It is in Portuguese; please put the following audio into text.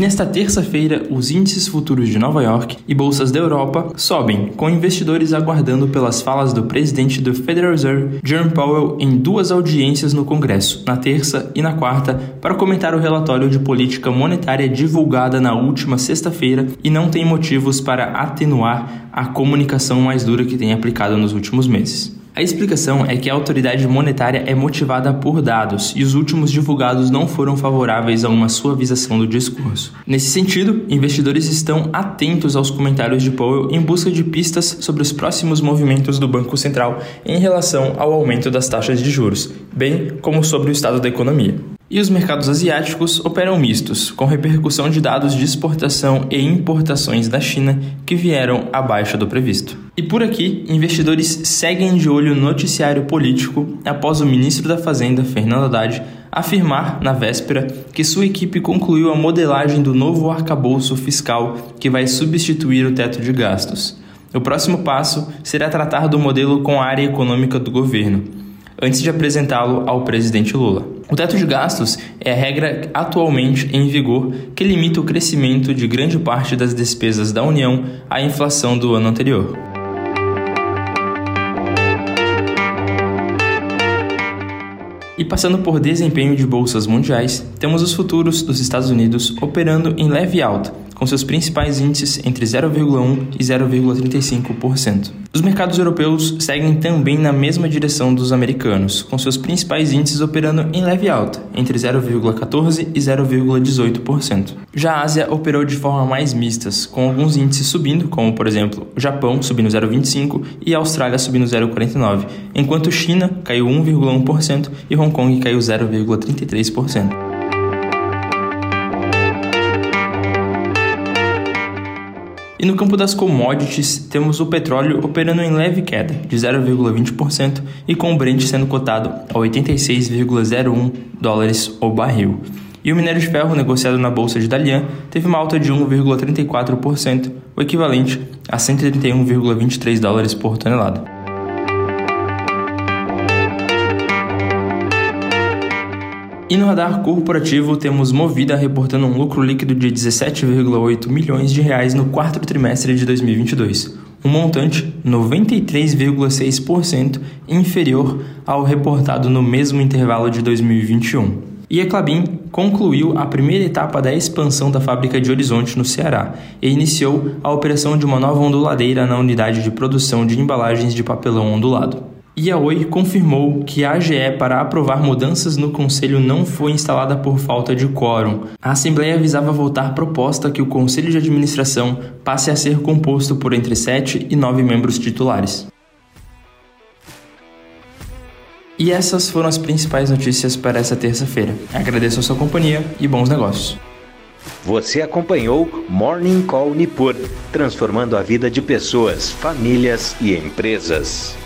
Nesta terça-feira, os índices futuros de Nova York e bolsas da Europa sobem, com investidores aguardando pelas falas do presidente do Federal Reserve, Jerome Powell, em duas audiências no Congresso, na terça e na quarta, para comentar o relatório de política monetária divulgada na última sexta-feira e não tem motivos para atenuar a comunicação mais dura que tem aplicado nos últimos meses. A explicação é que a autoridade monetária é motivada por dados e os últimos divulgados não foram favoráveis a uma suavização do discurso. Nesse sentido, investidores estão atentos aos comentários de Powell em busca de pistas sobre os próximos movimentos do Banco Central em relação ao aumento das taxas de juros, bem como sobre o estado da economia. E os mercados asiáticos operam mistos, com repercussão de dados de exportação e importações da China que vieram abaixo do previsto. E por aqui, investidores seguem de olho no noticiário político após o ministro da Fazenda, Fernando Haddad, afirmar na véspera que sua equipe concluiu a modelagem do novo arcabouço fiscal que vai substituir o teto de gastos. O próximo passo será tratar do modelo com a área econômica do governo, antes de apresentá-lo ao presidente Lula. O teto de gastos é a regra atualmente em vigor que limita o crescimento de grande parte das despesas da União à inflação do ano anterior. E passando por desempenho de bolsas mundiais, temos os futuros dos Estados Unidos operando em leve alta, com seus principais índices entre 0,1% e 0,35%. Os mercados europeus seguem também na mesma direção dos americanos, com seus principais índices operando em leve alta, entre 0,14% e 0,18%. Já a Ásia operou de forma mais mistas, com alguns índices subindo, como por exemplo o Japão subindo 0,25% e a Austrália subindo 0,49%, enquanto China caiu 1,1% e Hong Kong caiu 0,33%. E no campo das commodities, temos o petróleo operando em leve queda, de 0,20%, e com o Brent sendo cotado a 86,01 dólares o barril. E o minério de ferro negociado na bolsa de Dalian teve uma alta de 1,34%, o equivalente a 131,23 dólares por tonelada. E no radar corporativo temos Movida reportando um lucro líquido de 17,8 milhões de reais no quarto trimestre de 2022, um montante 93,6% inferior ao reportado no mesmo intervalo de 2021. E a Clabin concluiu a primeira etapa da expansão da fábrica de Horizonte, no Ceará, e iniciou a operação de uma nova onduladeira na unidade de produção de embalagens de papelão ondulado. E a Oi confirmou que a AGE para aprovar mudanças no conselho não foi instalada por falta de quórum. A Assembleia visava votar proposta que o conselho de administração passe a ser composto por entre 7 e 9 membros titulares. E essas foram as principais notícias para essa terça-feira. Agradeço a sua companhia e bons negócios. Você acompanhou Morning Call Nipur, transformando a vida de pessoas, famílias e empresas.